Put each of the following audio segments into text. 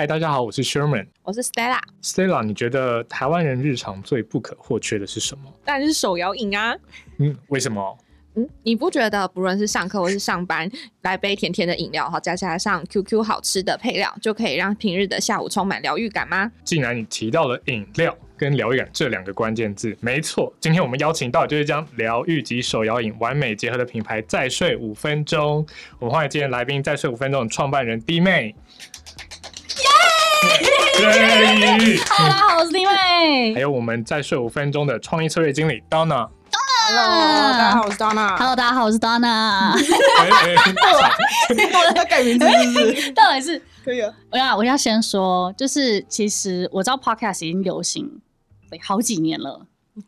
嗨，大家好，我是 Sherman。我是 Stella，Stella，你觉得台湾人日常最不可或缺的是什么？当然是手摇饮啊。嗯，为什么？嗯，你不觉得不论是上课或是上班，来杯甜甜的饮料，好加加上 QQ 好吃的配料，就可以让平日的下午充满疗愈感吗？既然你提到了饮料跟疗愈感这两个关键字，没错，今天我们邀请到的就是将疗愈及手摇饮完美结合的品牌再睡五分钟。我们欢迎今天来宾再睡五分钟的创办人弟妹。耶！Hello，大家好，我是丁妹还。有我们再睡五分钟的创意策略经理 Donna。Hello，大家好，我是 Donna。Hello，大家好，我是 Donna。哎哎要改名字是不是？到底是可以啊。我要我要先说，就是其实我知道 Podcast 已经流行对好几年了，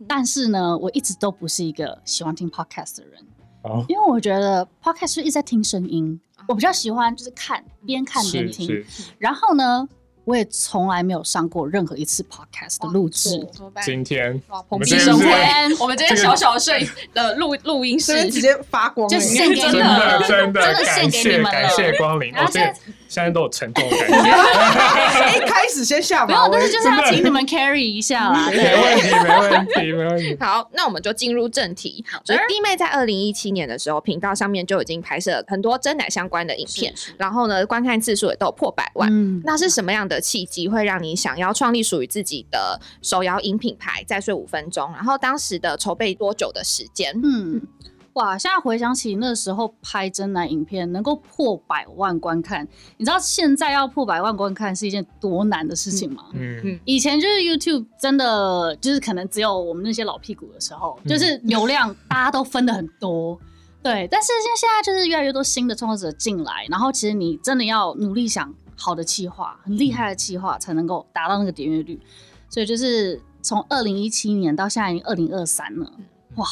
但是呢，我一直都不是一个喜欢听 Podcast 的人，哦，因为我觉得 Podcast 是一直在听声音，我比较喜欢就是看边看边听。然后呢，我也从来没有上过任何一次 Podcast 的录制。今天，我们今天。我们今天小小的摄影的录录音室。直接发光欸，就献给真你们的真的真的献感谢给你们了。感谢光临，然后现在现现在都有沉重的感觉，一 开始先下没有，但是，就是要请你们 carry 一下啦。没，问题没问题没问题。好，那我们就进入正题。就是弟妹在二零一七年的时候，频道上面就已经拍摄很多真奶相关的影片，然后呢，观看次数也都有破百万。嗯，那是什么样的契机会让你想要创立属于自己的手摇饮品牌？再睡五分钟，然后当时的筹备多久的时间？嗯，哇！现在回想起那时候拍真男影片能够破百万观看，你知道现在要破百万观看是一件多难的事情吗？嗯，以前就是 YouTube 真的就是可能只有我们那些老屁股的时候，嗯就是流量大家都分的很多。对，但是现现在就是越来越多新的创作者进来，然后其实你真的要努力想好的企划，很厉害的企划才能够达到那个点阅率。所以就是从二零一七年到现在已经二零二三了，哇，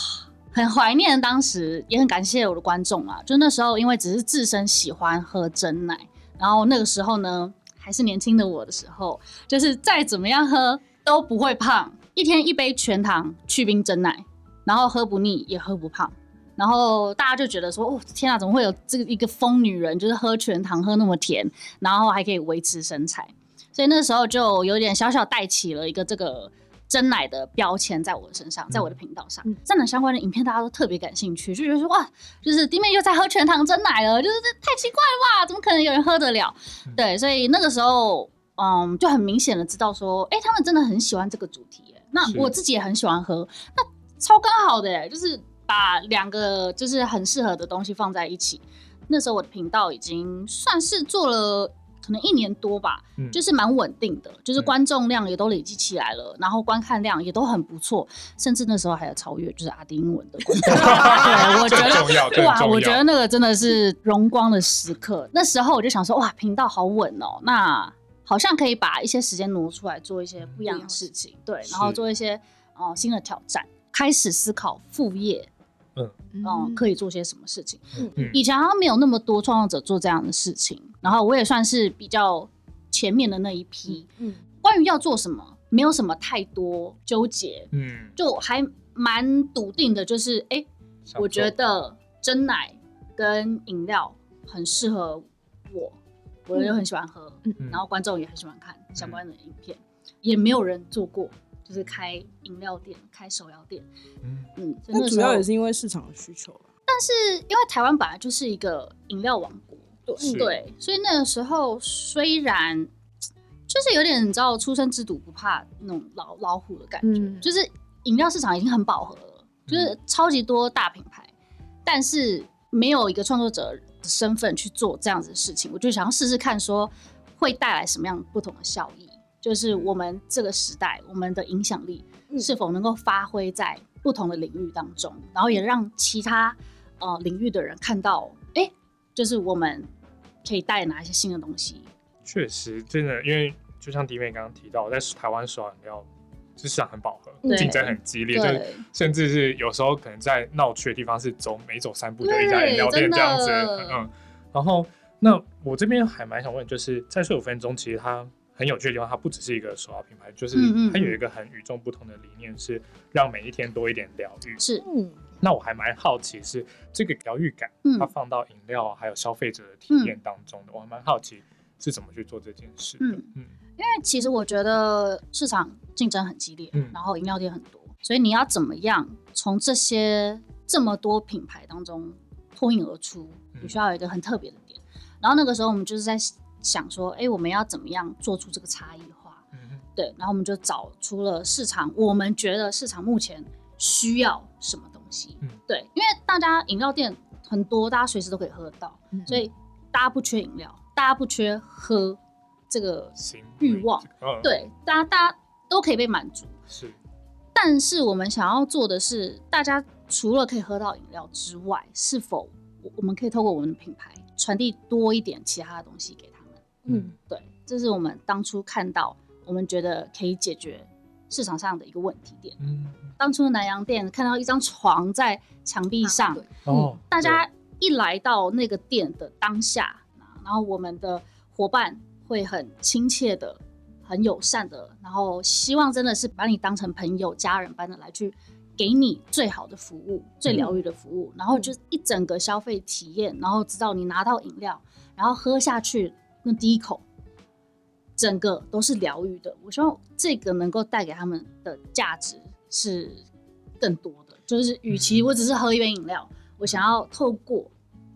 很怀念当时，也很感谢我的观众啊。就那时候因为只是自身喜欢喝真奶，然后那个时候呢还是年轻的我的时候，就是再怎么样喝都不会胖，一天一杯全糖去冰真奶，然后喝不腻也喝不胖。然后大家就觉得说，哦，天啊，怎么会有这个一个疯女人，就是喝全糖喝那么甜，然后还可以维持身材？所以那时候就有点小小带起了一个这个真奶的标签在我的身上，在我的频道上嗯，真奶相关的影片大家都特别感兴趣，就觉得说哇，就是弟妹又在喝全糖真奶了，就是这太奇怪了吧？怎么可能有人喝得了？对，所以那个时候，嗯，就很明显的知道说，哎、他们真的很喜欢这个主题耶。那我自己也很喜欢喝，那超刚好的耶，就是把两个就是很适合的东西放在一起。那时候我的频道已经算是做了可能一年多吧，嗯就是蛮稳定的，就是嗯观众量也都累积起来了，然后观看量也都很不错，甚至那时候还有超越就是阿丁英文的观众。对，我觉得哇，我觉得那个真的是荣光的时刻。那时候我就想说，哇，频道好稳哦，那好像可以把一些时间挪出来做一些不一样的事情，对，然后做一些呃新的挑战，开始思考副业。嗯，可以做些什么事情？嗯。以前好像没有那么多创作者做这样的事情，然后我也算是比较前面的那一批。嗯关于要做什么，没有什么太多纠结，嗯，就还蛮笃定的，就是哎、诶我觉得真奶跟饮料很适合我，我也很喜欢喝，嗯。嗯。然后观众也很喜欢看相关的影片，也没有人做过，就是开饮料店、开手摇店，嗯。嗯，那主要也是因为市场的需求但。是因为台湾本来就是一个饮料王国，对对，所以那个时候虽然就是有点你知道初生之犊不怕那种老老虎的感觉，嗯就是饮料市场已经很饱和了，就是超级多大品牌，但是没有一个创作者的身份去做这样子的事情，我就想要试试看说会带来什么样不同的效益，就是我们这个时代我们的影响力嗯。是否能够发挥在不同的领域当中，然后也让其他呃领域的人看到，哎、就是我们可以带哪一些新的东西。确实真的，因为就像迪妹刚刚提到，在台湾手摇饮料市场很饱和，对竞争很激烈，就是，甚至是有时候可能在闹区的地方是走每走三步就一家饮料店这样子，嗯，然后那我这边还蛮想问，就是在睡五分钟，其实它很有趣的地方，它不只是一个手摇品牌，就是它有一个很与众不同的理念，是让每一天多一点疗愈。是，嗯，那我还蛮好奇是这个疗愈感，嗯它放到饮料还有消费者的体验当中的，我还蛮好奇是怎么去做这件事的？嗯嗯因为其实我觉得市场竞争很激烈，嗯然后饮料店很多，所以你要怎么样从这些这么多品牌当中脱颖而出？嗯你需要有一个很特别的点。然后那个时候我们就是在想说，哎，我们要怎么样做出这个差异化？嗯对，然后我们就找出了市场，我们觉得市场目前需要什么东西。嗯对，因为大家饮料店很多，大家随时都可以喝得到，嗯所以大家不缺饮料，大家不缺喝这个欲望，嗯，对，大家大家都可以被满足。是，但是我们想要做的是，大家除了可以喝到饮料之外，是否我我们可以透过我们的品牌传递多一点其他的东西给他们？嗯对，这是我们当初看到，我们觉得可以解决市场上的一个问题点。嗯，当初南洋店看到一张床在墙壁上，对。哦，大家一来到那个店的当下，然后我们的伙伴会很亲切的、很友善的，然后希望真的是把你当成朋友、家人般的来去给你最好的服务、最疗愈的服务，然后就一整个消费体验，然后直到你拿到饮料，然后喝下去那第一口。整个都是疗愈的，我希望这个能够带给他们的价值是更多的。就是与其我只是喝一杯饮料，我想要透过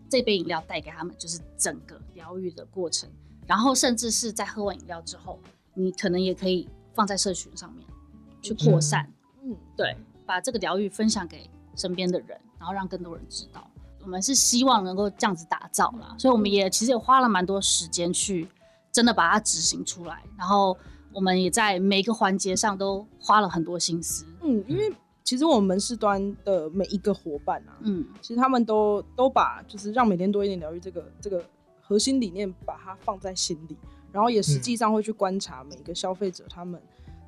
这杯饮料带给他们，就是整个疗愈的过程。然后甚至是在喝完饮料之后，你可能也可以放在社群上面去扩散，嗯，对，把这个疗愈分享给身边的人，然后让更多人知道。我们是希望能够这样子打造啦，所以我们也其实也花了蛮多时间去真的把它执行出来，然后我们也在每一个环节上都花了很多心思。嗯，因为其实我们门市端的每一个伙伴啊，嗯，其实他们都都把就是让每天多一点疗愈这个这个核心理念，把它放在心里，然后也实际上会去观察每一个消费者他们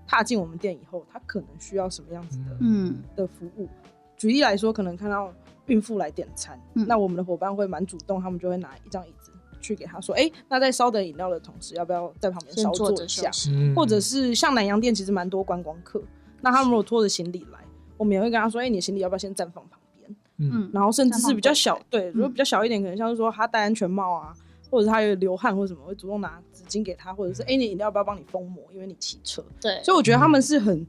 踏进我们店以后，他可能需要什么样子的、嗯的服务。举例来说，可能看到孕妇来点餐，嗯。那我们的伙伴会蛮主动，他们就会拿一张椅子去给他说，哎、那在烧等饮料的同时，要不要在旁边稍坐坐一下？或者是像南洋店，其实蛮多观光客，那他们如果拖着行李来，我们也会跟他说，哎、你的行李要不要先暂放旁边？嗯。嗯，然后甚至是比较小，对，如果比较小一点，可能像是说他戴安全帽啊，或者是他有流汗或者什么，会主动拿纸巾给他，或者是哎、你饮料要不要帮你封膜，因为你骑车。对，所以我觉得他们是很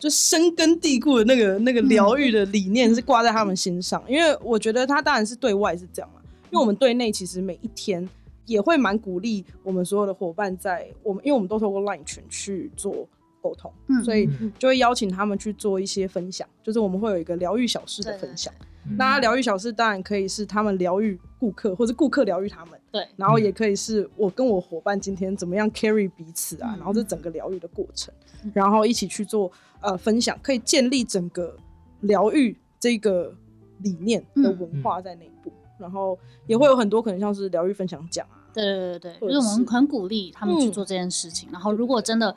就深根蒂固的那个那个疗愈的理念是挂在他们心上，因为我觉得他当然是对外是这样嘛，因为我们对内其实每一天也会蛮鼓励我们所有的伙伴在我们，因为我们都透过 LINE 群去做沟通，嗯所以嗯就会邀请他们去做一些分享，就是我们会有一个疗愈小事的分享。嗯那疗愈小事当然可以是他们疗愈顾客，或者顾客疗愈他们，对，然后也可以是我跟我伙伴今天怎么样 carry 彼此啊，嗯然后这整个疗愈的过程嗯，然后一起去做呃分享，可以建立整个疗愈这个理念的文化在内部，然后也会有很多可能像是疗愈分享奖啊，对对对对，就是我们很鼓励他们去嗯做这件事情。然后，如果真的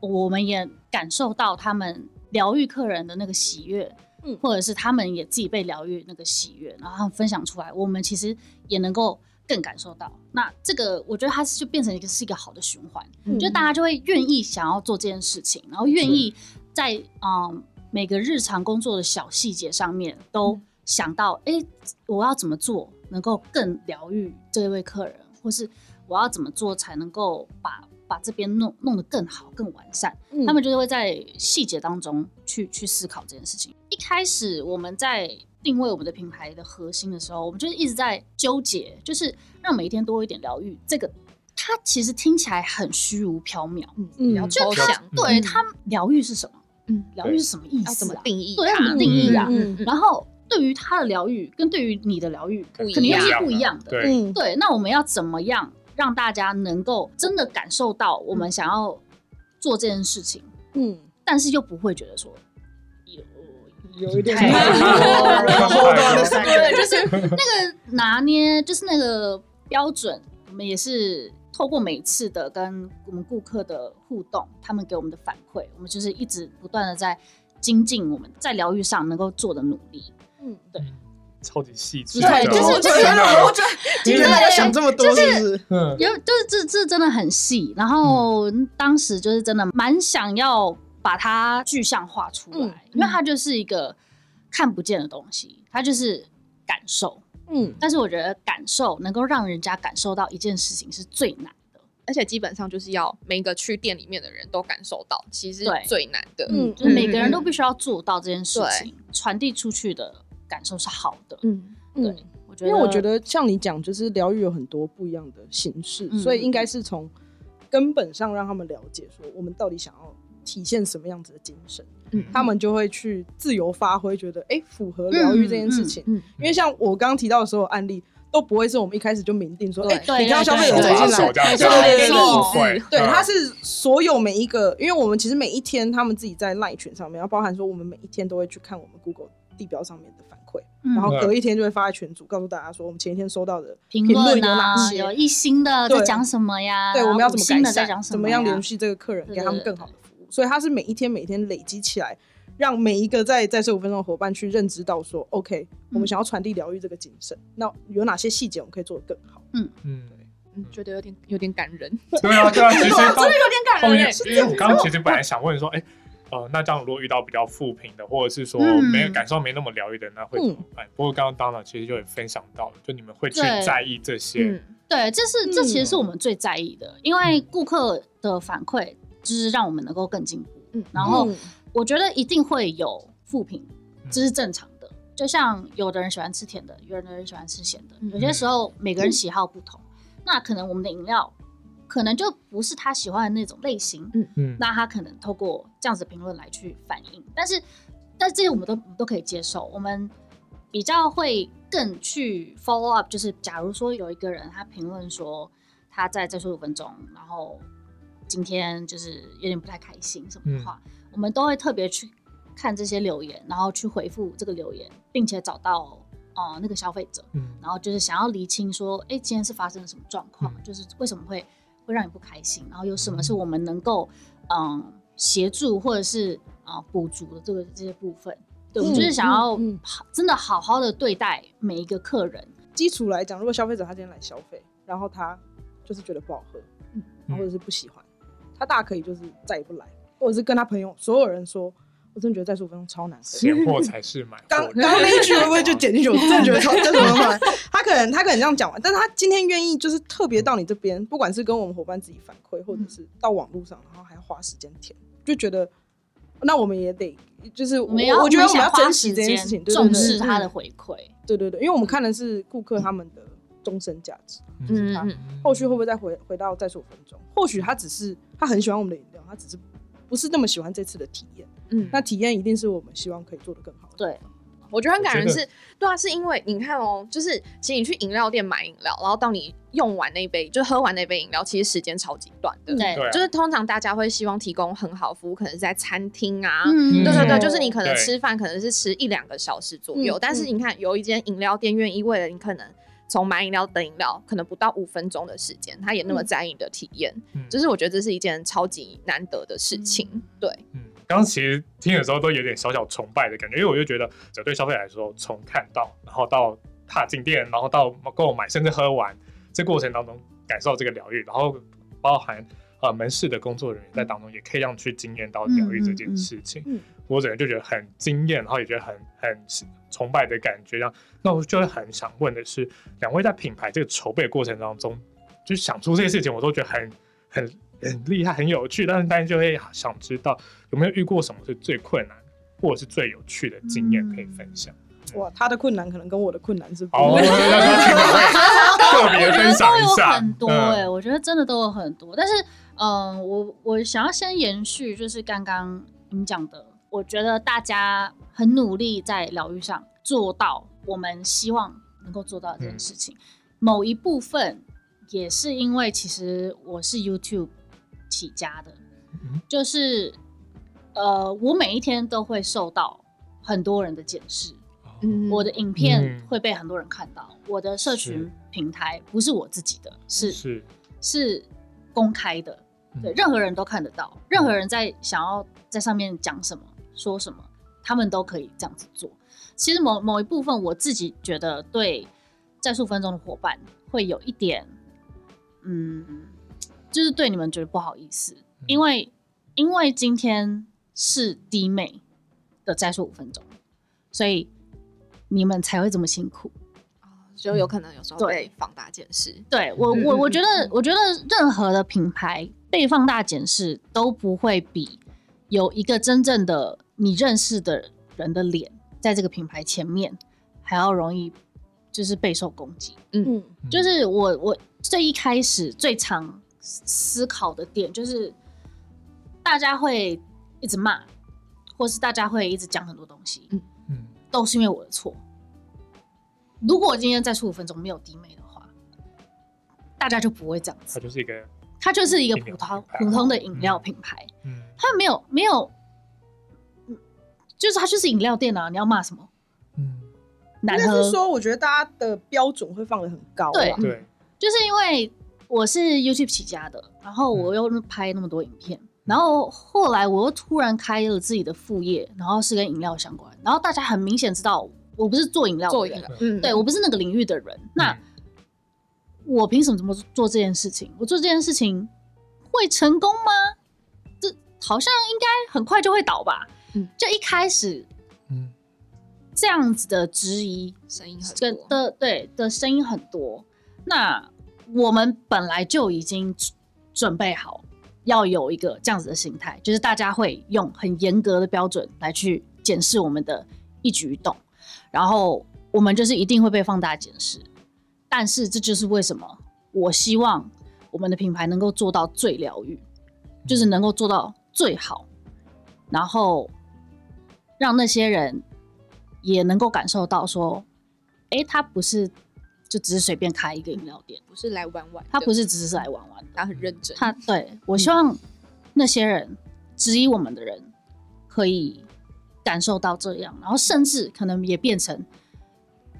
我们也感受到他们疗愈客人的那个喜悦，嗯。或者是他们也自己被疗愈那个喜悦，然后他们分享出来，我们其实也能够更感受到。那这个我觉得它是就变成一个是一个好的循环，嗯就大家就会愿意想要做这件事情，然后愿意在嗯每个日常工作的小细节上面都嗯想到，哎、我要怎么做能够更疗愈这位客人，或是我要怎么做才能够把把这边弄弄得更好、更完善。嗯他们就是会在细节当中去去思考这件事情。一开始我们在定位我们的品牌的核心的时候，我们就是一直在纠结，就是让每一天多一点疗愈。这个它其实听起来很虚无缥缈，嗯，嗯比较抽象，对嗯它疗愈是什么？嗯，疗愈是什么意思、啊？怎么定义？对，要怎么定义啊？嗯然后对于他的疗愈跟对于你的疗愈不一样肯定又是不一样的。对，嗯对，那我们要怎么样让大家能够真的感受到我们想要做这件事情，嗯，但是又不会觉得说有 有一点对，就是那个拿捏，就是那个标准，我们也是透过每次的跟我们顾客的互动，他们给我们的反馈，我们就是一直不断的在精进我们在疗愈上能够做的努力。嗯，超级细致，对就是我觉得，我觉得今天大家想这么多，就是？嗯有就是这这真的很细，然后当时就是真的蛮想要把它具象化出来，嗯因为它就是一个看不见的东西，它就是感受。嗯但是我觉得感受能够让人家感受到一件事情是最难的，而且基本上就是要每一个去店里面的人都感受到，其实是最难的。嗯就是每个人嗯都必须要做到这件事情，传递出去的感受是好的。嗯，嗯对，我觉得，因为我觉得像你讲，就是疗愈有很多不一样的形式，嗯所以应该是从根本上让他们了解，说我们到底想要体现什么样子的精神，嗯他们就会去自由发挥，觉得哎、诶符合疗愈这件事情。嗯嗯因为像我刚刚提到的所有案例，都不会是我们一开始就明定说，哎、对你看到消费者对走进手来，对对对不对会，对，嗯它是所有每一个，因为我们其实每一天他们自己在赖群上面，然后包含说我们每一天都会去看我们 Google 地标上面的反馈，嗯然后隔一天就会发在群组，告诉大家说我们前一天收到的评论论有哪啊，些，有一星的在对讲什么呀？对，我们要怎么改善，怎么样呀联系这个客人，对给他们更好的服务。所以它是每一天每一天累积起来，让每一个在在这五分钟的伙伴去认知到说，OK，我们嗯想要传递疗愈这个精神，那有哪些细节我们可以做得更好？嗯，嗯，觉得有点有点感人。对啊，对啊，其实 真的有点感人欸。，因为我刚刚其实本来想问说，哎、呃，那这样如果遇到比较负评的，或者是说嗯没有感受没那么疗愈的，那会怎么办？不过刚刚当然其实就也分享到了，就你们会去在意这些，嗯对，这是这其实是嗯我们最在意的，因为顾客的反馈就是让我们能够更进步。嗯然后嗯我觉得一定会有负评，这是正常的。就像有的人喜欢吃甜的，有的人喜欢吃咸的，嗯有些时候每个人喜好不同，那可能我们的饮料可能就不是他喜欢的那种类型，嗯。嗯，那他可能透过这样子的评论来去反映，但是但是这些我们都我们都可以接受，我们比较会更去 follow up，就是假如说有一个人他评论说他在这十五分钟，然后今天就是有点不太开心什么的话，我们都会特别去看这些留言，然后去回复这个留言，并且找到哦那个消费者，嗯。然后就是想要厘清说，哎，今天是发生了什么状况，嗯。就是为什么会会让你不开心，然后有什么是我们能够嗯协助或者是啊、呃补足的这个这些部分。对，我们就是想要嗯嗯。好真的好好的对待每一个客人。基础来讲，如果消费者他今天来消费，然后他就是觉得不好喝，嗯。或者是不喜欢，他大可以就是再也不来，或者是跟他朋友所有人说，我真的觉得再十五分钟超难喝。闲货 才是买货刚的。刚刚那一句会不会就剪进去？我真的觉得超 真的很烦。他可能他可能这样讲完，但是他今天愿意就是特别到你这边，不管是跟我们伙伴自己反馈，或者是到网络上，然后还要花时间填，就觉得那我们也得就是我我我觉得我们要珍惜这件事情，重视他的回馈。对对对，因为我们看的是顾客他们的终身价值，嗯后续会不会再回回到再十五分钟？或许他只是他很喜欢我们的饮料，他只是不是那么喜欢这次的体验。嗯，那体验一定是我们希望可以做得更好的。对，我觉得很感人是，对啊，是因为你看哦，就是其实你去饮料店买饮料，然后到你用完那杯，就喝完那杯饮料，其实时间超级短的。对就是通常大家会希望提供很好服务，可能是在餐厅啊，嗯对对对，嗯就是你可能吃饭可能是吃一两个小时左右，嗯但是你看有一间饮料店愿意为了你可能从买饮料等饮料，可能不到五分钟的时间，他也那么嗯在意你的体验，嗯就是我觉得这是一件超级难得的事情。对，嗯，刚刚其实听的时候都有点小小崇拜的感觉，因为我就觉得，这对消费者来说，从看到，然后到踏进店，然后到购买，甚至喝完，这过程当中感受这个疗愈，然后包含呃门市的工作人员在当中，也可以让去经验到疗愈这件事情。嗯嗯嗯我整个就觉得很惊艳，然后也觉得很很崇拜的感觉。这样，那我就会很想问的是，两位在品牌这个筹备过程当中，就是想出这些事情，我都觉得很很很厉害、很有趣。但是，但是就会想知道有没有遇过什么是最困难，或者是最有趣的经验可以分享。哇，他的困难可能跟我的困难是不哦，一样要的。说听友会特别分享一下，很多嗯哎、我觉得真的都有很多。但是，嗯、我我想要先延续，就是刚刚你讲的，我觉得大家很努力在疗愈上做到我们希望能够做到的这件事情。某一部分也是因为其实我是 YouTube 起家的，嗯。就是呃，我每一天都会受到很多人的检视。嗯。我的影片嗯。会被很多人看到，我的社群平台不是我自己的，是是。是公开的，对，嗯任何人都看得到，任何人在想要在上面讲什么、说什么，他们都可以这样子做。其实某某一部分，我自己觉得对战术分钟的伙伴会有一点，嗯，就是对你们觉得不好意思，因为因为今天是弟妹的战术五分钟，所以你们才会这么辛苦。就有可能有时候对被放大检视。对我，嗯我我嗯觉得，我觉得任何的品牌被放大检视都不会比有一个真正的你认识的人的脸在这个品牌前面还要容易，就是备受攻击。嗯，就是我我最一开始最常思思考的点，就是大家会一直骂，或是大家会一直讲很多东西，嗯。嗯。都是因为我的错。如果我今天再出五分钟没有弟妹的话，大家就不会这样子。它。就是一个它就是一个普通普通的饮料品牌，嗯它没有没有，嗯就是他就是饮料店啊，你要骂什么？嗯难喝是。说，我觉得大家的标准会放的很高啦。对对就是因为我是 YouTube 起家的，然后我又拍那么多影片，然后后来我又突然开了自己的副业，然后是跟饮料相关，然后大家很明显知道我不是做饮料的人做饮料，嗯，对我不是那个领域的人，那我凭什么这么做这件事情？我做这件事情会成功吗？这好像应该很快就会倒吧。嗯就一开始嗯这样子的质疑声音很多。的对的声音很多，那我们本来就已经准准备好要有一个这样子的心态，就是大家会用很严格的标准来去检视我们的一举一动，然后我们就是一定会被放大检视。但是这就是为什么我希望我们的品牌能够做到最疗愈，就是能够做到最好，然后让那些人也能够感受到说，诶，他不是就只是随便开一个饮料店，不是来玩玩，他不是只是来玩玩，他很认真。他对我希望那些人质疑我们的人可以感受到这样，然后甚至可能也变成，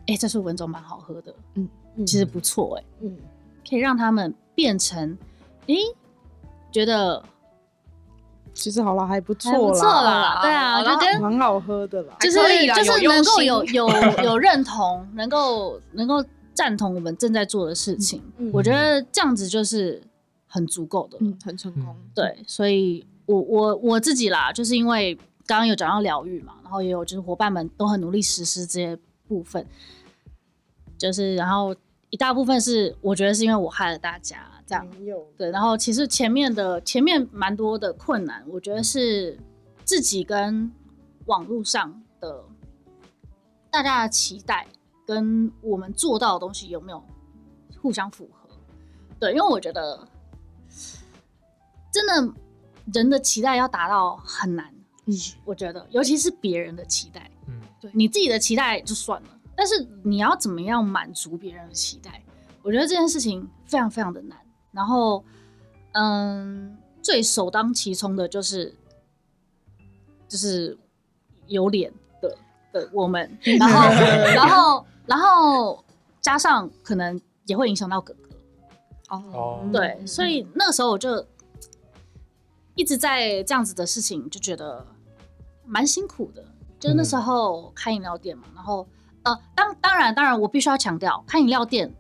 哎、这是文总蛮好喝的，嗯其实不错、哎，嗯，可以让他们变成，诶，觉得其实好了，还不错还不错啦，对啊，好啦。就跟蛮好喝的啦。就是就是能够有有有认同，能够能够赞同我们正在做的事情，嗯我觉得这样子就是很足够的很成功。对，所以我我我自己啦，就是因为刚刚有讲到疗愈嘛，然后也有就是伙伴们都很努力实施这些部分，就是然后一大部分是我觉得是因为我害了大家这样，没有，对，然后其实前面的前面蛮多的困难，我觉得是自己跟网络上的大家的期待跟我们做到的东西有没有互相符合？对，因为我觉得真的人的期待要达到很难，嗯，我觉得尤其是别人的期待，嗯对你自己的期待就算了，但是你要怎么样满足别人的期待？我觉得这件事情非常非常的难。然后，嗯，最首当其冲的就是就是有脸的的我们，然后然后然后加上可能也会影响到哥哥，哦对，所以那个时候我就一直在这样子的事情，就觉得蛮辛苦的。就是那时候开饮料店嘛，然后呃，当当然当然，我必须要强调，开饮料店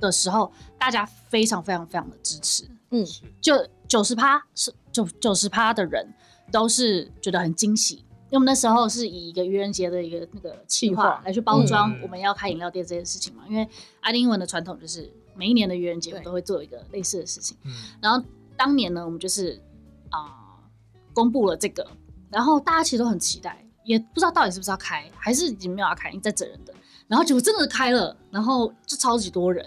的时候，大家非常非常非常的支持，嗯。就九十趴是九九十趴的人都是觉得很惊喜，因为我们那时候是以一个愚人节的一个那个企计划划。来去包装嗯。我们要开饮料店这件事情嘛，因为爱丁英文的传统就是每一年的愚人节我们都会做一个类似的事情，嗯。然后当年呢，我们就是啊、公布了这个，然后大家其实都很期待，也不知道到底是不是要开，还是已经没有要开，你在整人的。然后结果真的开了，然后就超级多人，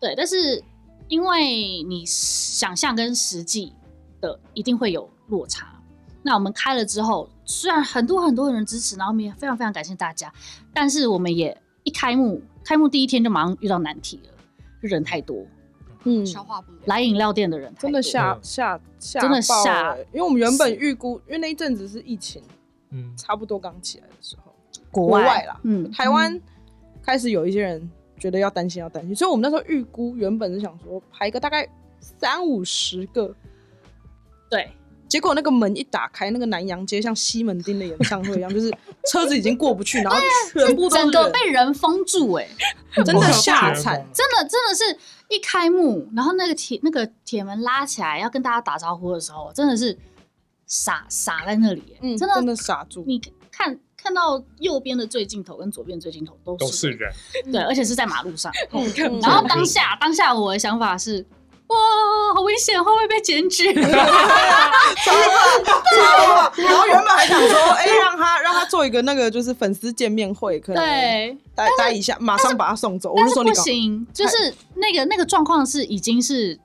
对，但是因为你想象跟实际的一定会有落差。那我们开了之后，虽然很多很多人支持，然后我们也非常非常感谢大家，但是我们也一开幕，开幕第一天就马上遇到难题了，就人太多，嗯，消化不了。来饮料店的人真的多吓吓吓真的爆吓欸因为我们原本是预估，因为那一阵子是疫情嗯差不多刚起来的时候，国国外啦嗯，台湾开始有一些人觉得要担心，要担心，所以我们那时候预估原本是想说排个大概三五十个，对，结果那个门一打开，那个南洋街像西门町的演唱会一样，就是车子已经过不去，然后 全部都整个人被人封住、哎，真的吓惨，真的真的是一开幕，然后那个铁那个铁门拉起来要跟大家打招呼的时候，真的是傻傻在那里、哎嗯，真的真的傻住，你看看到右边的最尽头跟左边最尽头都是都是人，对，而且是在马路上。嗯然后当下当下我的想法是，哇，好危险，会不会被检举？然后原本还想说，哎、让他让他做一个那个就是粉丝见面会，可能对，待待一下，马上把他送走。我说你搞行，就是那个那个状况是已经是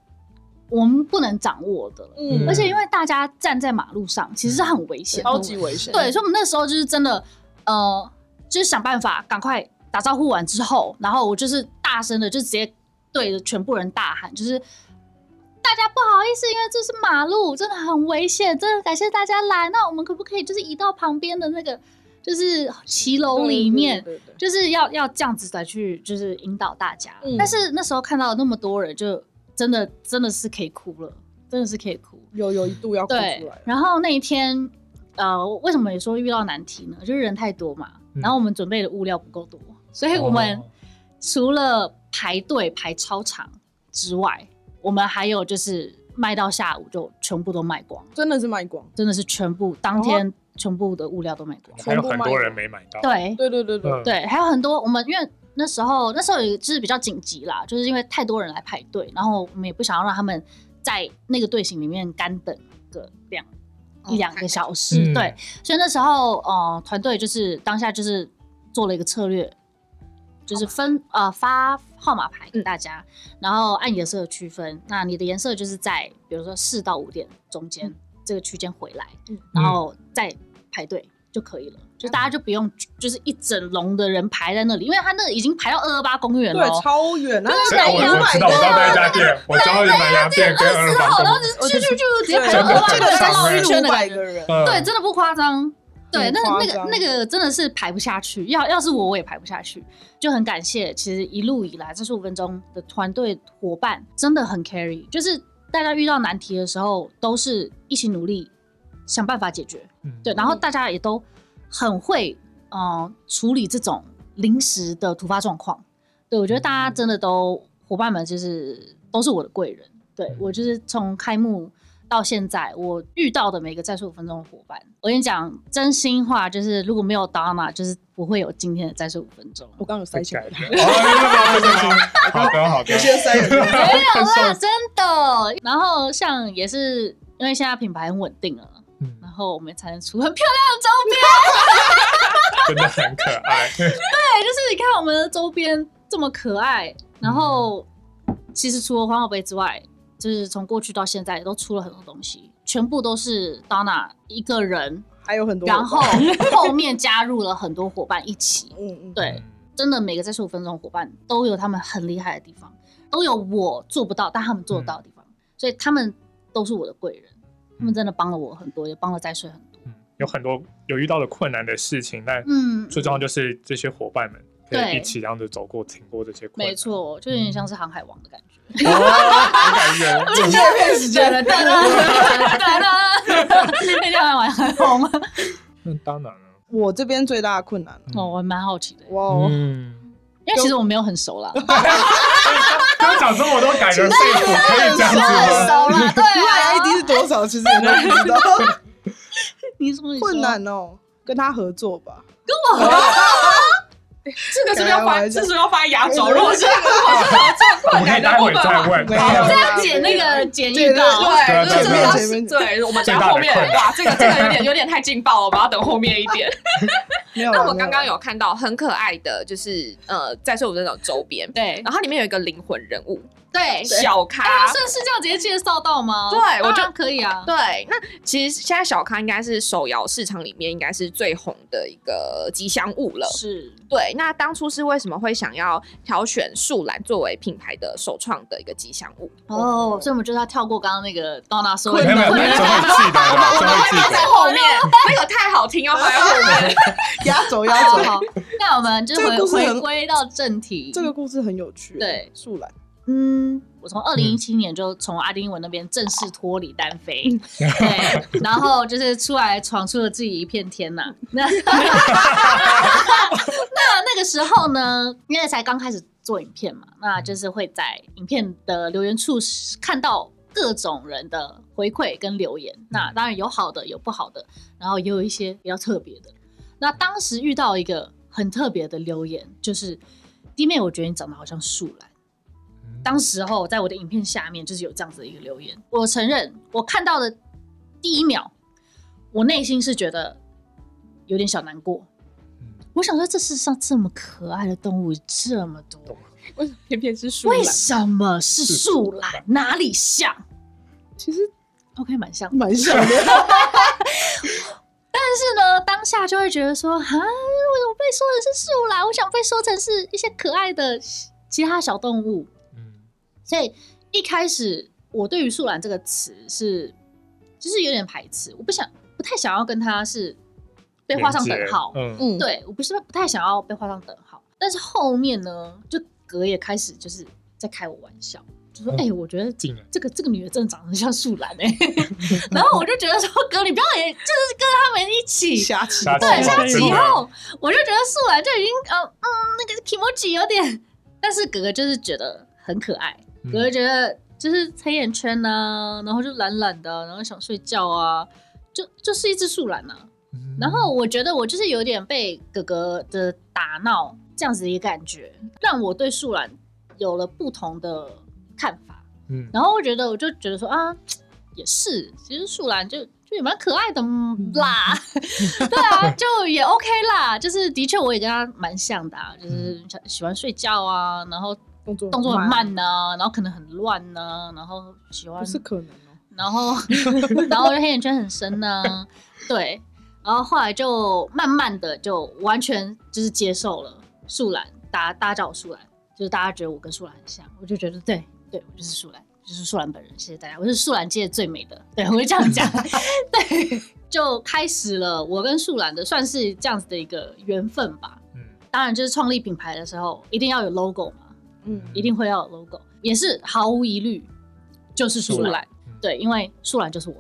我们不能掌握的了，嗯而且因为大家站在马路上，其实是很危险的，超级危险。对，所以我们那时候就是真的，呃，就是想办法赶快打招呼完之后，然后我就是大声的就直接对着全部人大喊，就是大家不好意思，因为这是马路，真的很危险，真的感谢大家来。那我们可不可以就是移到旁边的那个就是骑楼里面？对对对对就是要要这样子来去，就是引导大家。嗯但是那时候看到那么多人，就真的真的是可以哭了，真的是可以哭。有有一度要哭出对来，。然后那一天，呃，为什么也说遇到难题呢？就是人太多嘛，嗯然后我们准备的物料不够多，所以我们哦除了排队排超长之外，我们还有就是卖到下午就全部都卖光，真的是卖光。真的是全部当天全部的物料都卖光。还有很多人没买到，对对对对对，嗯对，还有很多我们因为。那时候，那时候也就是比较紧急啦，就是因为太多人来排队，然后我们也不想要让他们在那个队形里面干等个两一两个小时，嗯对，所以那时候呃，团队就是当下就是做了一个策略，就是分呃发号码牌给大家，然后按颜色区分。那你的颜色就是在比如说四到五点中间、这个区间回来，嗯然后再排队就可以了。就大家就不用，就是一整笼的人排在那里，因为他那已经排到二二八公园了对哦。超远。然后这我我知道，我知道那一家店，我知道南洋店跟二房然后就，就去去去直接排到二二八很长绕一欸圈的对，真的不夸张。对，很那那个那个真的是排不下去，要要是我我也排不下去，就很感谢，其实一路以来这十五分钟的团队伙伴真的很 carry，就是大家遇到难题的时候都是一起努力想办法解决，嗯对，然后大家也都很会呃处理这种临时的突发状况，对我觉得大家真的都伙伴们就是都是我的贵人，对我就是从开幕。到现在，我遇到的每个再说五分钟的伙伴，我跟你讲真心话，就是如果没有 Donna，就是不会有今天的再说五分钟。我刚刚有塞起来改，的。哦，好的好的有，些塞人。没有啦，真的。然后像也是因为现在品牌很稳定了，后我们才能出很漂亮的周边。真的很可爱。对，就是你看我们的周边这么可爱，然后其实除了环保杯之外，就是从过去到现在都出了很多东西，全部都是 Donna 一个人，还有很多。然 后后面加入了很多伙伴一起。嗯嗯，对，真的每个在十五分钟的伙伴都有他们很厉害的地方，都有我做不到但他们做得到的地方，所以他们都是我的贵人，他们真的帮了我很多，也帮了在水很多。嗯有很多有遇到的困难的事情，但嗯，最重要就是这些伙伴们可以一起这样子走过、挺过这些困难。没，错，就有点像是航海王的感觉。哦，很感人。今天片时间，对对对，那天还玩。很红。那当然了，我这边最大的困难了，哦，我蛮好奇的，哇哦，嗯，因为其实我没有很熟啦，刚 刚讲这么多感人肺腑，可以这样子吗？熟啦，对啊 ID 是多少？其实 你都不知道。你说你说困难哦，跟他合作吧。这个是不是要放？开玩笑这是不是要放在压轴？如果是如果是合作我困难们待会的部分的话，再问。这样剪那个剪预告，对，对就是对要对，我们最等后面哇，这个这个有点有点太劲爆了，我们要等后面一点。那我刚刚没有看到很可爱的，就是呃，在说我这种周边，对然后它里面有一个灵魂人物对，小咖哎，顺势这样直接介绍到吗？对我觉得可以啊。对，那其实现在小咖应该是手摇市场里面应该是最红的一个吉祥物了。是，对，那当初是为什么会想要挑选树懒作为品牌的首创的一个吉祥物？哦，所以我们就是要跳过刚刚那个 Donna 说的没有没有，困没有，难这会记得的，这会记放在。后面，那个太好听，要放在后面。压轴压轴。那我们就这个回回归到正题。这个故事很有趣。对树懒，嗯，我从二零一七年就从阿丁文那边正式脱离单飞，对，然后就是出来闯出了自己一片天呐、那 那那个时候呢，因为才刚开始做影片嘛，那就是会在影片的留言处看到各种人的回馈跟留言。那当然有好的，有不好的，然后也有一些比较特别的。那当时遇到一个很特别的留言，就是弟妹，我觉得你长得好像树懒。当时候在我的影片下面就是有这样子的一个留言，我承认我看到的第一秒，我内心是觉得有点小难过。我想说，这世上这么可爱的动物这么多，为什么偏偏是树为？什么是树懒？哪里像其实？OK，蛮像。蛮像的。但是呢，当下就会觉得说，啊，为什么被说的是树懒？我想被说成是一些可爱的其他小动物。嗯所以一开始我对于素兰这个词是，就是有点排斥，我不想，不太想要跟他是被画上等号。嗯，嗯，对我不是不太想要被画上等号，但是后面呢，就格也开始就是在开我玩笑，就说：“嗯哎、我觉得这个这个女的真的长得像树懒哎。”然后我就觉得说：“哥，你不要也就是跟他们一起。”瞎起瞎起对，哇像以真的后我就觉得素兰就已经呃嗯那个 emoji 有点，但是哥哥就是觉得很可爱，嗯哥哥觉得就是黑眼圈呐、然后就懒懒的，然后想睡觉啊，就就是一只树懒啊。嗯然后我觉得我就是有点被哥哥的打闹这样子的一个感觉，让我对树懒有了不同的看法。嗯然后我觉得我就觉得说啊，也是，其实树懒就就也蛮可爱的啦，对啊，就也 OK 啦。就是的确我也跟他蛮像的、啊，就是喜喜欢睡觉啊，然后动作动作很，慢呢、然后可能很乱呢、然后喜欢不是可能哦。然后然后黑眼圈很深呢、对，然后后来就慢慢的就完全就是接受了树懒，大家大家叫我树懒，就是大家觉得我跟树懒很像，我就觉得对对，我就是树懒，就是树懒本人，谢谢大家，我是树懒界最美的，对我会这样讲，对，就开始了我跟树懒的算是这样子的一个缘分吧。嗯当然，就是创立品牌的时候，一定要有 logo 嘛，嗯，一定会要有 logo，也是毫无疑虑，就是树懒对，因为树懒就是我，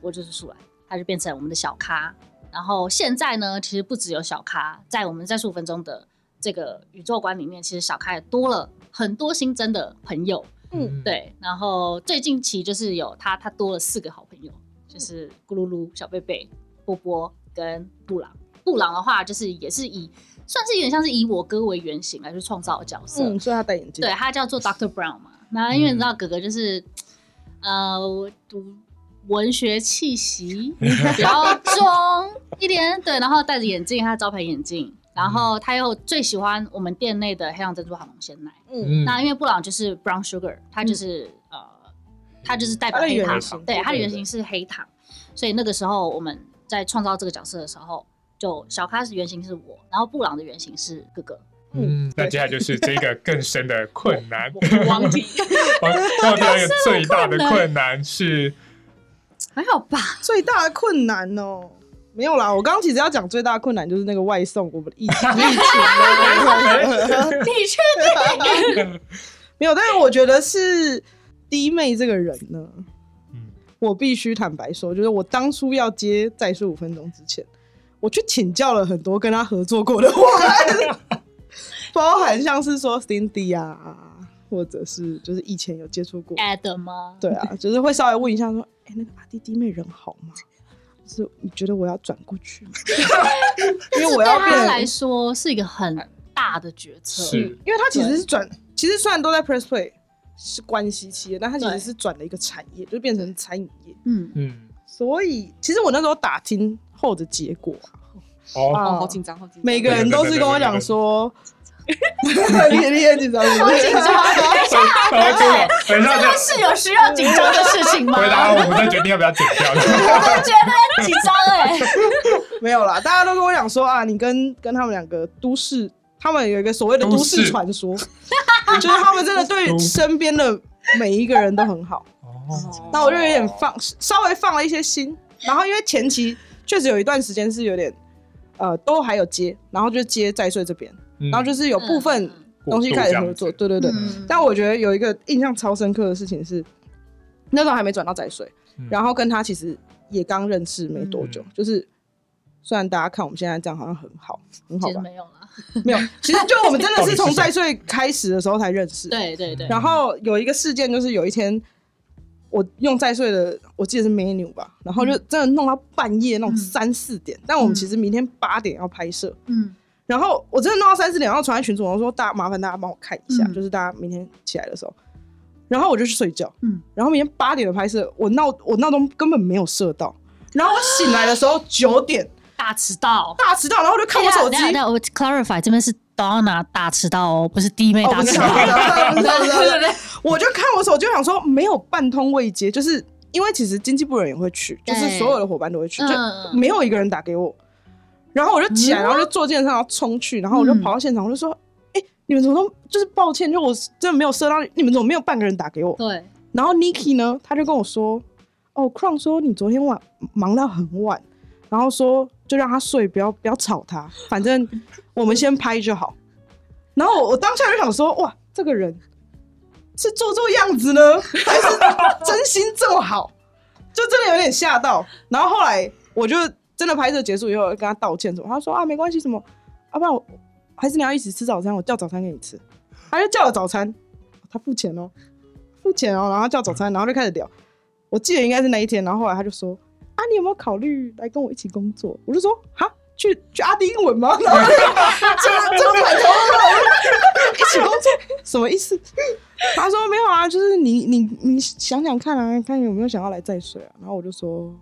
我就是树懒，它就变成我们的小咖。然后现在呢，其实不只有小咖，在我们在十五分钟的这个宇宙观里面，其实小咖也多了很多新增的朋友。嗯对，然后最近期就是有他，他多了四个好朋友，就是咕噜噜、小贝贝、波波跟布朗。布朗的话，就是也是以算是有点像是以我哥为原型来去创造的角色。嗯，所以他戴眼镜。对，他叫做 Doctor Brown 嘛。那因为你知道哥哥就是，呃，读文学气息 比较重一点，对，然后戴着眼镜，他的招牌眼镜，然后他又最喜欢我们店内的黑糖珍珠好浓鲜奶。嗯，嗯那因为布朗就是 Brown Sugar，他就是、呃，他就是代表黑糖对，对对它的原型是黑糖，所以那个时候我们在创造这个角色的时候，就小咖是原型是我，然后布朗的原型是哥哥。嗯，那接下来就是这个更深的困难。王体王那第二 个最大的困难是，还好吧？最大的困难哦。没有啦，我刚刚其实要讲最大的困难就是那个外送，我们疫 疫情的你确 没有，但是我觉得是弟妹这个人呢，嗯我必须坦白说，就是我当初要接再睡五分钟之前，我去请教了很多跟他合作过的玩，包含像是说 Cindy 啊，或者是就是以前有接触过，Adam 吗？对啊，就是会稍微问一下说，哎、那个阿弟弟妹人好吗？就是你觉得我要转过去吗？因为我要变对他来说是一个很大的决策。是因为他其实是转，其实虽然都在 Press Play 是关系企业，但他其实是转了一个产业，就变成餐饮业。嗯，嗯，所以其实我那时候打听后的结果啊，哦，哦，好紧张，好紧张。每个人都是跟我讲说，你你也紧张，好紧张，等一下，等一下，等一是有需要紧张的事情吗？回答我们再决定要不要剪掉。我觉得紧张哎。没有啦，大家都跟我讲说啊，你跟跟他们两个都市，他们有一个所谓的都都市市传说，就是他们真的对身边的每一个人都很好。哦，那我就有点放，稍微放了一些心。然后因为前期确实有一段时间是有点，呃，都还有接，然后就接在税这边，嗯。然后就是有部分东西开始合作，对对对。嗯。但我觉得有一个印象超深刻的事情是，那时候还没转到在税，嗯。然后跟他其实也刚认识没多久，嗯。就是虽然大家看我们现在这样好像很好，很好吧？其实没有啦。没有，其实就我们真的是从在税开始的时候才认识，对对对，然后有一个事件，就是有一天我用在睡的，我记得是 menu 吧，然后就真的弄到半夜那种嗯。三四点，但我们其实明天八点要拍摄，嗯。然后我真的弄到三四点，然后传在群组，我说大家麻烦大家帮我看一下，嗯。就是大家明天起来的时候，然后我就去睡觉，嗯，然后明天八点的拍摄，我闹我闹钟根本没有设到，然后我醒来的时候九点大迟到。大迟到，然后我就看我手机，等一下等一下我 clarify 这边是 Donna 大迟到哦，不是弟妹大迟到。我就看我手就，想说没有半通未接，就是因为其实经济部人也会去，就是所有的伙伴都会去，就嗯没有一个人打给我。然后我就起来，嗯然后就坐健身上，然后冲去，然后我就嗯跑到现场，我就说：“哎、你们怎么都就是抱歉，就我真的没有收到，你们怎么没有半个人打给我对，？”然后 Niki 呢，他就跟我说：“哦，Crown 说你昨天晚忙到很晚，然后说就让他睡，不要不要吵他，反正我们先拍就好。”然后我我当下就想说：“哇，这个人是做做样子呢，还是真心这么好？”就真的有点吓到。然后后来我就真的拍摄结束以后，跟他道歉什么，他说：“啊，没关系，什么，要、不然我还是你要一起吃早餐，我叫早餐给你吃。”他就叫了早餐，他付钱哦。付钱哦，然后叫早餐，然后就开始聊。我记得应该是那一天，然后后来他就说：“啊，你有没有考虑来跟我一起工作？”我就说：“哈，去去阿丁英文吗？”然后就就就满头一起工作，什么意思？他说：“没有啊，就是你你你想想看啊，看有没有想要来再睡啊。”然后我就说：“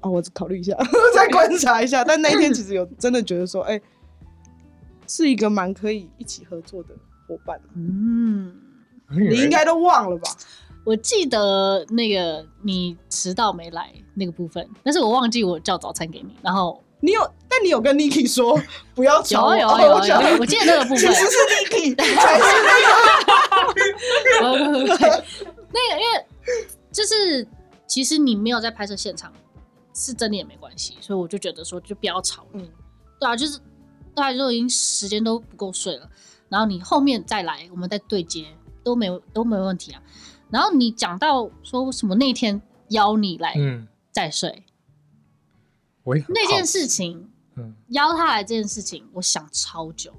啊，我考虑一下，再观察一下。”但那一天其实有真的觉得说，哎、是一个蛮可以一起合作的伙伴。嗯，你应该都忘了吧？我记得那个你迟到没来那个部分，但是我忘记我叫早餐给你，然后你有，但你有跟 Niki 说不要有吵我，有哦有有，我记得那个部分其实，是 Niki 才是那个，那个因为就是其实你没有在拍摄现场，是真的也没关系，所以我就觉得说就不要吵，嗯对啊，就是大家都已经时间都不够睡了，然后你后面再来，我们再对接都没有都没问题啊。然后你讲到说什么那天邀你来嗯，再睡、我也那件，事情，嗯。邀他来这件事情，我想超久，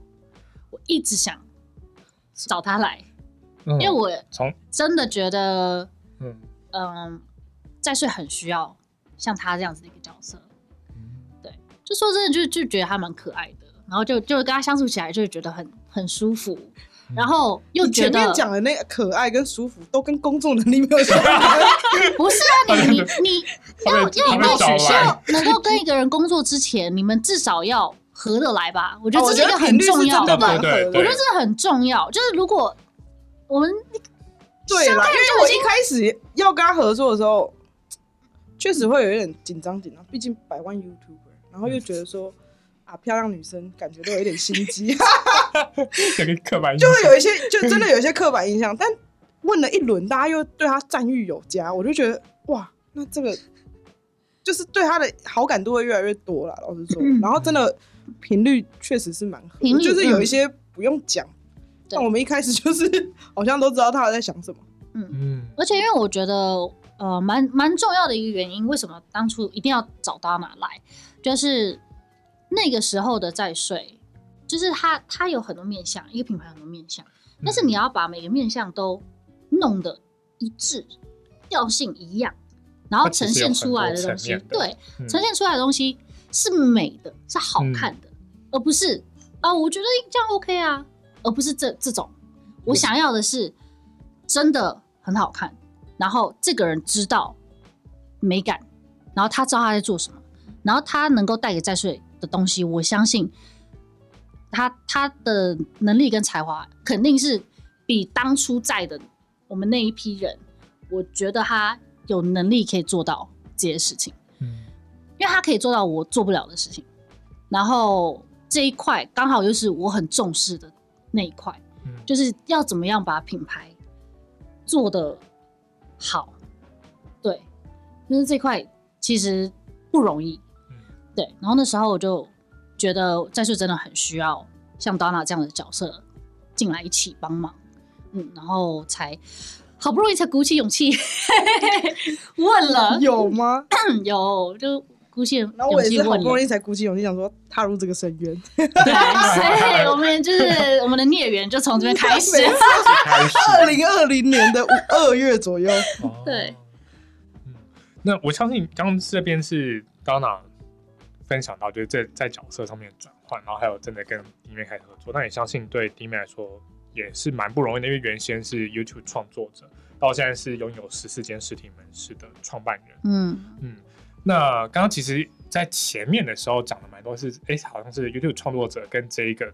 我一直想找他来，嗯。因为我从。真的觉得，嗯。嗯，再睡很需要像他这样子的一个角色。嗯。就说真的，就就觉得他蛮可爱的，然后就就跟他相处起来，就会觉得很很舒服，然后又觉得讲的那个可爱跟舒服都跟工作能力没有相关。不是啊，你你你要要到他被找来要能够跟一个人工作之前，你们至少要合得来吧？我觉得这是一个很重要的我觉得这很重要。就是如果我们对啦，因为我一开始要跟他合作的时候，确实会有一点紧张紧张，毕竟百万 YouTuber，然后又觉得说啊，漂亮女生感觉都有一点心机，整个刻板印就象会有一些，就真的有一些刻板印象。但问了一轮，大家又对他赞誉有加，我就觉得哇，那这个就是对他的好感度会越来越多了。老实说，嗯然后真的频率确实是蛮频率就是有一嗯些不用讲，对但我们一开始就是 好像都知道他在想什么。嗯嗯而且因为我觉得，呃，蛮蛮重要的一个原因，为什么当初一定要找 Donna 来，就是那个时候的在睡，就是它它有很多面向，一个品牌很多面向，但是你要把每个面向都弄得一致，调性一样，然后呈现出来的东西，对，嗯。呈现出来的东西是美的，是好看的，而不是啊，我觉得这样 OK 啊，而不是这这种。我想要的是真的很好看，然后这个人知道美感，然后他知道他在做什么，然后他能够带给在睡的东西，我相信他他的能力跟才华肯定是比当初在的我们那一批人，我觉得他有能力可以做到这些事情。嗯。因为他可以做到我做不了的事情，然后这一块刚好又是我很重视的那一块，嗯。就是要怎么样把品牌做的好，对，就是这块其实不容易，嗯对。然后那时候我就觉得在睡真的很需要像 Donna 这样的角色进来一起帮忙，嗯，然后才好不容易才鼓起勇气 问了，有吗？有就鼓起勇然后我也气问了是好不容。易才鼓起勇气想说踏入这个深渊。对，所以我们就是我们的孽缘就从这边开始。二零二零年的二月左右，哦对那我相信刚刚这边是 Donna 分享到，就是在在角色上面转换，然后还有真的跟弟妹开始合作。那也相信对弟妹来说也是蛮不容易的，因为原先是 YouTube 创作者，到现在是拥有十四间实体门市的创办人。嗯，嗯，那刚刚其实，在前面的时候讲的蛮多是，哎、好像是 YouTube 创作者跟这一个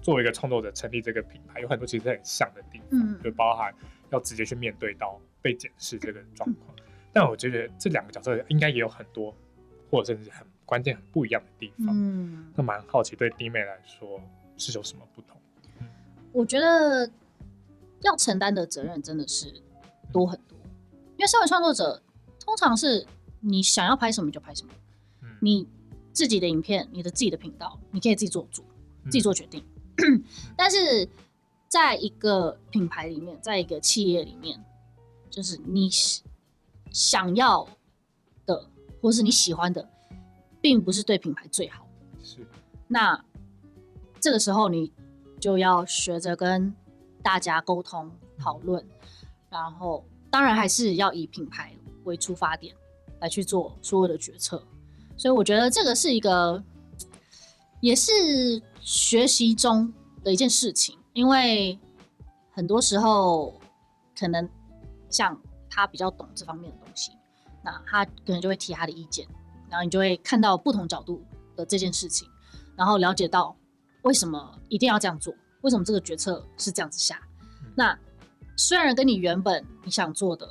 作为一个创作者成立这个品牌，有很多其实很像的地方，嗯就包含要直接去面对到被检视这个状况。但我觉得这两个角色应该也有很多，或者甚至很关键、很不一样的地方。嗯，那蛮好奇，对弟妹来说是有什么不同？我觉得要承担的责任真的是多很多，因为身为创作者，通常是你想要拍什么就拍什么，嗯，你自己的影片、你的自己的频道，你可以自己做主，嗯自己做决定。但是在一个品牌里面，在一个企业里面，就是你想要的，或是你喜欢的，并不是对品牌最好的。是，那这个时候你就要学着跟大家沟通讨论，然后当然还是要以品牌为出发点来去做所有的决策。所以我觉得这个是一个，也是学习中的一件事情，因为很多时候可能像他比较懂这方面的东西，那他可能就会提他的意见，然后你就会看到不同角度的这件事情，然后了解到为什么一定要这样做，为什么这个决策是这样子下。那虽然跟你原本你想做的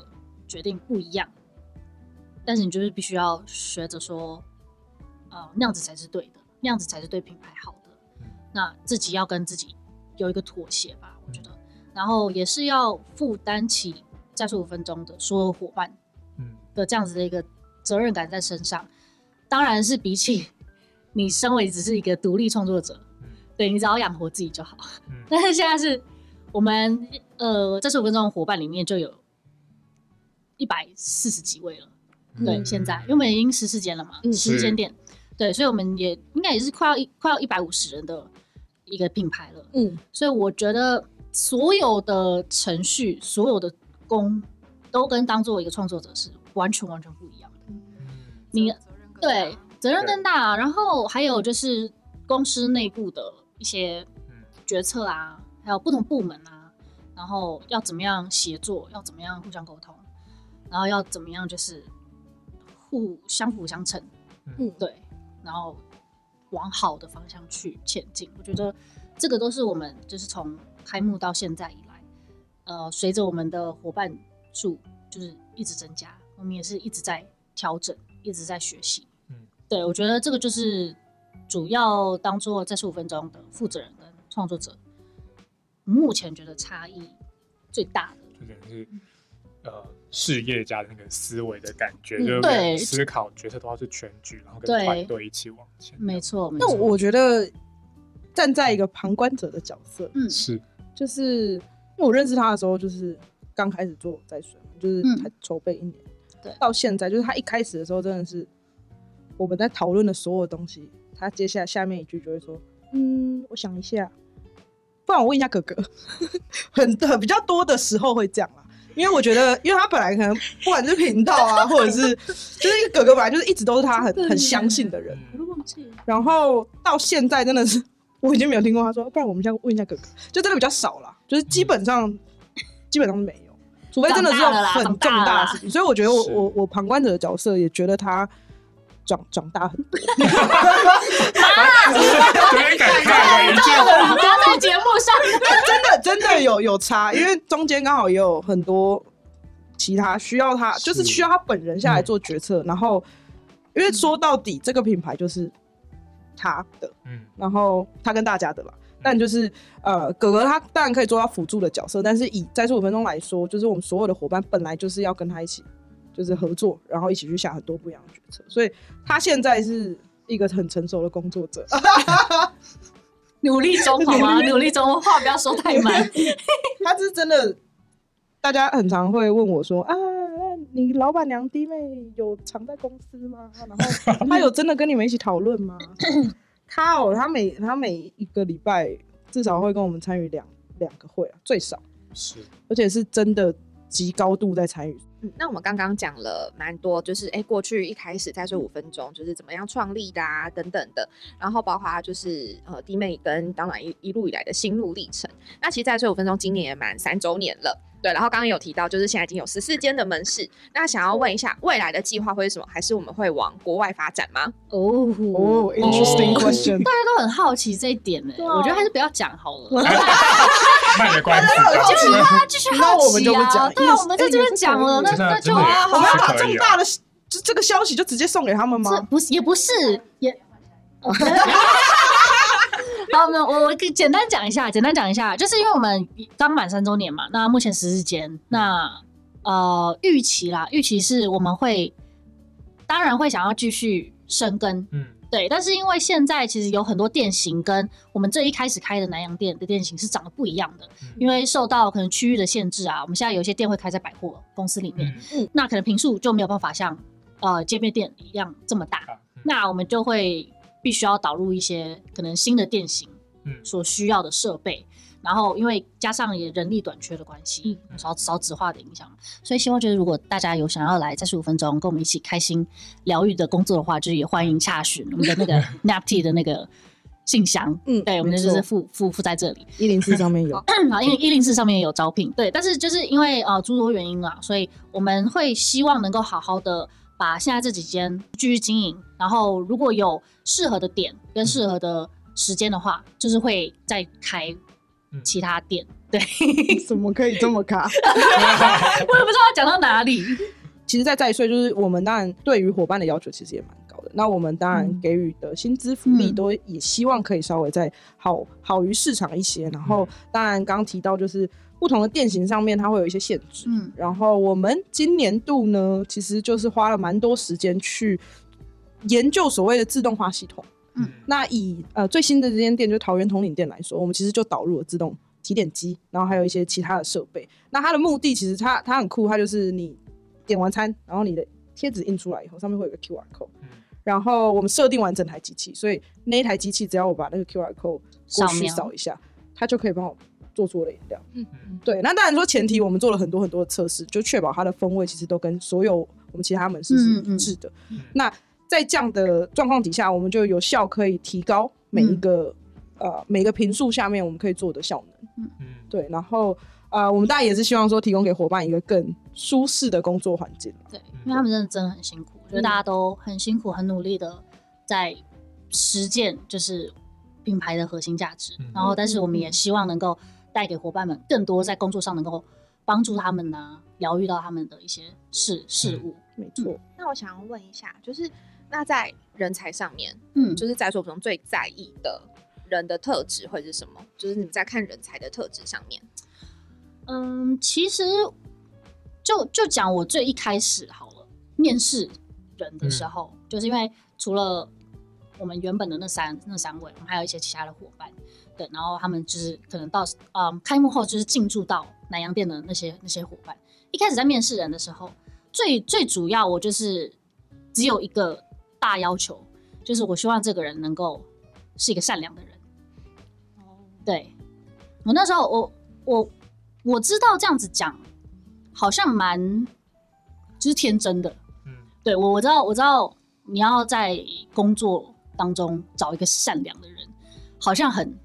决定不一样，但是你就是必须要学着说，呃，那样子才是对的，那样子才是对品牌好的。那自己要跟自己有一个妥协吧，我觉得，然后也是要负担起在十五分钟的所有伙伴嗯的这样子的一个责任感在身上，当然是比起你身为只是一个独立创作者，嗯对你只要养活自己就好。嗯但是现在是我们呃这十五分钟的伙伴里面就有一百四十几位了，对，嗯现在因为我们已经十四间了嘛，嗯十间店，对，所以我们也应该也是快要一快要一百五十人的一个品牌了。嗯，所以我觉得所有的程序、所有的工，都跟当做一个创作者是完全完全不一样的。嗯你对责任更大，然后还有就是公司内部的一些嗯决策啊，还有不同部门啊，然后要怎么样协作，要怎么样互相沟通，然后要怎么样就是互相辅相成，嗯对，然后往好的方向去前进。我觉得这个都是我们就是从开幕到现在以来，呃，随着我们的伙伴数就是一直增加，我们也是一直在调整，一直在学习。嗯对我觉得这个就是主要当做在十五分钟的负责人跟创作者，目前觉得差异最大的。就等于是呃事业家的那个思维的感觉，嗯就是对思考决策都要是全局，然后跟团队一起往前。没错，没那。我觉得站在一个旁观者的角色，嗯是就是因为我认识他的时候，就是刚开始做在水嘛，就是他筹备一年，对到现在就是他一开始的时候真的是我们在讨论的所有东西，他接下来下面一句就会说，嗯，我想一下，不然我问一下哥哥，很很比较多的时候会这样啦。因为我觉得，因为他本来可能不管是频道啊，或者是就是一个哥哥，本来就是一直都是他很很相信的人，我都忘记了。然后到现在真的是，我已经没有听过他说，不然我们现在问一下哥哥，就真的比较少了，就是基本上、基本上没有，除非真的是很重大的事情。所以我觉得我我我旁观者的角色也觉得他长长大很多，有点感慨的一句话。不要在节目上。真的真的有有差，因为中间刚好也有很多其他需要他，就是是需要他本人下来做决策，然后因为说到底这个品牌就是他的，嗯然后他跟大家的吧。但就是呃，哥哥他当然可以做到辅助的角色，但是以在十五分钟来说，就是我们所有的伙伴本来就是要跟他一起就是合作，然后一起去下很多不一样的决策，所以他现在是一个很成熟的工作者。努力中好吗？努力中，话不要说太满。他是真的，大家很常会问我说啊，你老板娘弟妹有常在公司吗？然后 他有真的跟你们一起讨论吗？他哦，他每他每一个礼拜至少会跟我们参与两两个会啊，最少，是而且是真的极高度在参与。那我们刚刚讲了蛮多，就是哎，过去一开始在睡五分钟，就是怎么样创立的啊，等等的，然后包括就是呃弟妹跟当然一一路以来的心路历程。那其实在睡五分钟今年也满三周年了，对。然后刚刚有提到，就是现在已经有十四间的门市。那想要问一下，未来的计划会是什么？还是我们会往国外发展吗？哦哦，interesting question，大家都很好奇这一点呢。我觉得还是不要讲好了。卖的关系，继续啊，继续好奇啊！对啊，我们在这边讲了，那那就啊，我们要把这么大的这这个消息就直接送给他们吗？不是，也不是，也。好，我我我简单讲一下，简单讲一下，就是因为我们刚满三周年嘛，那目前十日间，那呃预期啦，预期是我们会当然会想要继续生根，嗯。对，但是因为现在其实有很多店型跟我们这一开始开的南洋店的店型是长得不一样的，因为受到可能区域的限制啊，我们现在有一些店会开在百货公司里面，嗯，那可能平数就没有办法像呃街面店一样这么大，那我们就会必须要导入一些可能新的店型，嗯，所需要的设备。然后，因为加上也人力短缺的关系，少少子化的影响，所以希望就是如果大家有想要来在十五分钟跟我们一起开心疗愈的工作的话，就是也欢迎洽询我们的那个 Napty 的那个信箱。嗯，对，我们就是附附附在这里，一零四上面有。好，因为一零四上面也有招聘。对，但是就是因为呃诸多原因啦，所以我们会希望能够好好的把现在这几间继续经营。然后如果有适合的点跟适合的时间的话，就是会再开。其他店对，怎么可以这么卡？我也不知道讲到哪里。其实，在在税就是我们当然对于伙伴的要求其实也蛮高的。那我们当然给予的薪资福利都也希望可以稍微再好好于市场一些。然后，当然刚提到就是不同的店型上面它会有一些限制。嗯，然后我们今年度呢，其实就是花了蛮多时间去研究所谓的自动化系统。嗯，那以呃最新的这间店，就桃园统领店来说，我们其实就导入了自动提点机，然后还有一些其他的设备。那它的目的其实它它很酷，它就是你点完餐，然后你的贴纸印出来以后，上面会有个 QR code，然后我们设定完整台机器，所以那一台机器只要我把那个 QR code 过去扫一下，它就可以帮我做出我的饮料。嗯嗯，对。那当然说前提，我们做了很多很多的测试，就确保它的风味其实都跟所有我们其他门市是一致的。那在这样的状况底下，我们就有效可以提高每一个呃每个频数下面我们可以做的效能。嗯嗯，对。然后呃，我们当然也是希望说提供给伙伴一个更舒适的工作环境。对，因为他们真的真的很辛苦，我觉得大家都很辛苦、很努力的在实践就是品牌的核心价值。然后，但是我们也希望能够带给伙伴们更多在工作上能够帮助他们呢，疗愈到他们的一些事事物。没错。那我想要问一下，就是。那在人才上面，嗯，就是在说中最在意的人的特质会是什么？就是你们在看人才的特质上面，嗯，其实就就讲我最一开始好了，面试人的时候，就是因为除了我们原本的那三那三位，我们还有一些其他的伙伴，对，然后他们就是可能到嗯开幕后就是进驻到南洋店的那些那些伙伴，一开始在面试人的时候，最最主要我就是只有一个。大要求就是，我希望这个人能够是一个善良的人。哦，对我那时候，我我我知道这样子讲好像蛮就是天真的。嗯，对我我知道我知道你要在工作当中找一个善良的人，好像很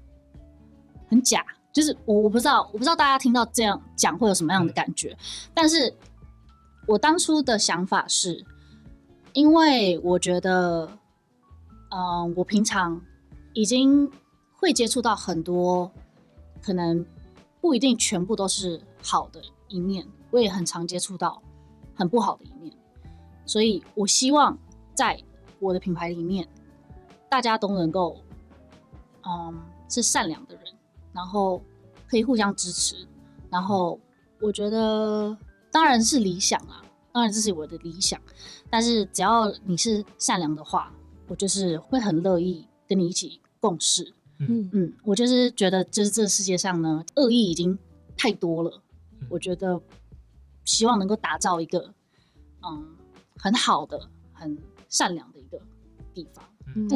很假。就是我我不知道我不知道大家听到这样讲会有什么样的感觉，但是我当初的想法是。因为我觉得，嗯，我平常已经会接触到很多，可能不一定全部都是好的一面，我也很常接触到很不好的一面，所以我希望在我的品牌里面，大家都能够，嗯，是善良的人，然后可以互相支持，然后我觉得当然是理想啊。当然这是我的理想，但是只要你是善良的话，我就是会很乐意跟你一起共事。嗯嗯，我就是觉得，就是这个世界上呢，恶意已经太多了。我觉得希望能够打造一个嗯很好的、很善良的一个地方。嗯，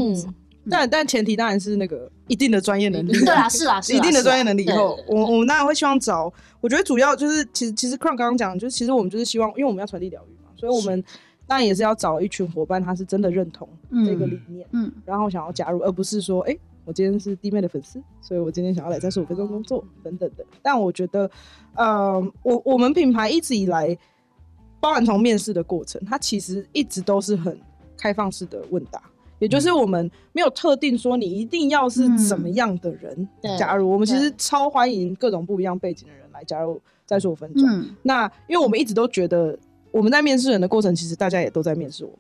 但但前提当然是那个一定的专业能力。对啊，是啊，是啊一定的专业能力以后，我我们当然会希望找。我觉得主要就是，其实其实 Crown 刚刚讲，就是其实我们就是希望，因为我们要传递疗愈嘛，所以我们当然也是要找一群伙伴，他是真的认同这个理念，嗯然后想要加入，而不是说，哎、我今天是弟妹的粉丝，所以我今天想要来三十五分钟工作等等的。但我觉得，呃，我我们品牌一直以来，包含从面试的过程，它其实一直都是很开放式的问答。也就是我们没有特定说你一定要是怎么样的人对加入，我们其实超欢迎各种不一样背景的人来加入再说五分钟。嗯那因为我们一直都觉得我们在面试人的过程，其实大家也都在面试我们。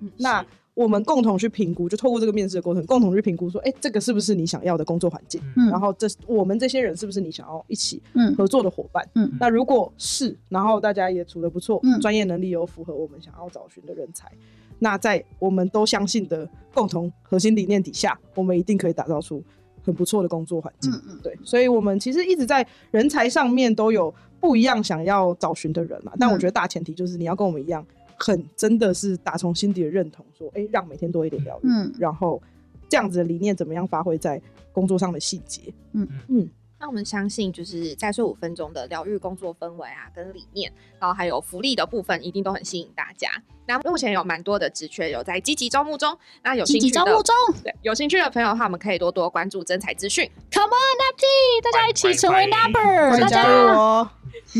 嗯那我们共同去评估，就透过这个面试的过程，共同去评估说，哎、这个是不是你想要的工作环境？嗯然后这我们这些人是不是你想要一起嗯合作的伙伴？嗯那如果是，然后大家也处得不错，嗯专业能力有符合我们想要找寻的人才，那在我们都相信的共同核心理念底下，我们一定可以打造出很不错的工作环境。嗯嗯。对，所以我们其实一直在人才上面都有不一样想要找寻的人嘛，但我觉得大前提就是你要跟我们一样，很真的是打从心底的认同，说，哎、让每天多一点疗愈，嗯。然后这样子的理念怎么样发挥在工作上的细节？嗯。嗯，那我们相信，就是再睡五分钟的疗愈工作氛围啊，跟理念，然后还有福利的部分，一定都很吸引大家。那目前有蛮多的职缺有在积极招募中，那有积兴趣的极招募中对有兴趣的朋友的话，我们可以多多关注真才资讯。，Come on Napty，大家一起成为 Napper，大欢迎加入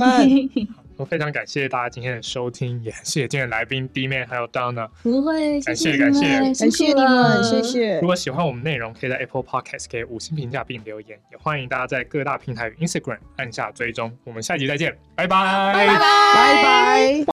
家。我非常感谢大家今天的收听，也谢谢今天的来宾 D 妹还有 Donna。不会，感谢谢感谢感谢辛苦你们，了谢谢如。果喜欢我们内容，可以在 Apple Podcast 给五星评价并留言，也欢迎大家在各大平台与 Instagram 按下追踪。我们下集再见，拜拜，拜拜拜拜。